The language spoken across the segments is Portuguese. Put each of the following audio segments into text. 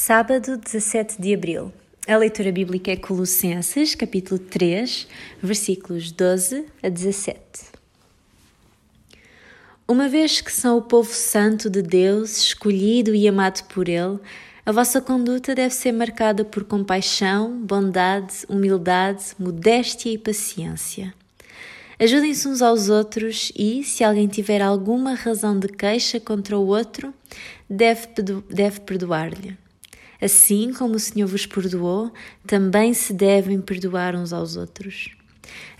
Sábado 17 de Abril. A leitura bíblica é Colossenses, capítulo 3, versículos 12 a 17. Uma vez que são o povo santo de Deus, escolhido e amado por Ele, a vossa conduta deve ser marcada por compaixão, bondade, humildade, modéstia e paciência. Ajudem-se uns aos outros e, se alguém tiver alguma razão de queixa contra o outro, deve, perdoar-lhe. Assim como o Senhor vos perdoou, também se devem perdoar uns aos outros.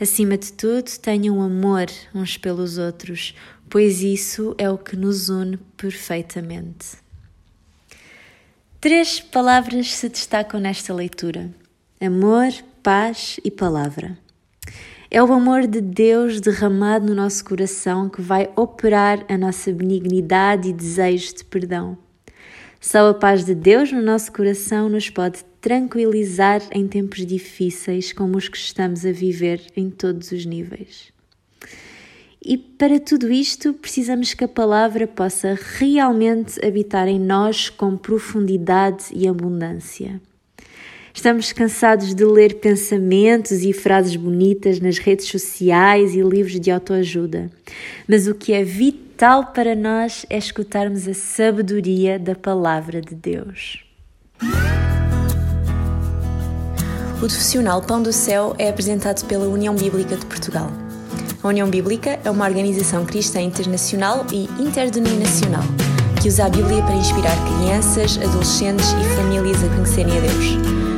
Acima de tudo, tenham amor uns pelos outros, pois isso é o que nos une perfeitamente. Três palavras se destacam nesta leitura: amor, paz e palavra. É o amor de Deus derramado no nosso coração que vai operar a nossa benignidade e desejo de perdão. Só a paz de Deus no nosso coração nos pode tranquilizar em tempos difíceis como os que estamos a viver em todos os níveis. E para tudo isto, precisamos que a palavra possa realmente habitar em nós com profundidade e abundância. Estamos cansados de ler pensamentos e frases bonitas nas redes sociais e livros de autoajuda. Mas o que é vital para nós é escutarmos a sabedoria da palavra de Deus. O profissional Pão do Céu é apresentado pela União Bíblica de Portugal. A União Bíblica é uma organização cristã internacional e interdenominacional que usa a Bíblia para inspirar crianças, adolescentes e famílias a conhecerem a Deus.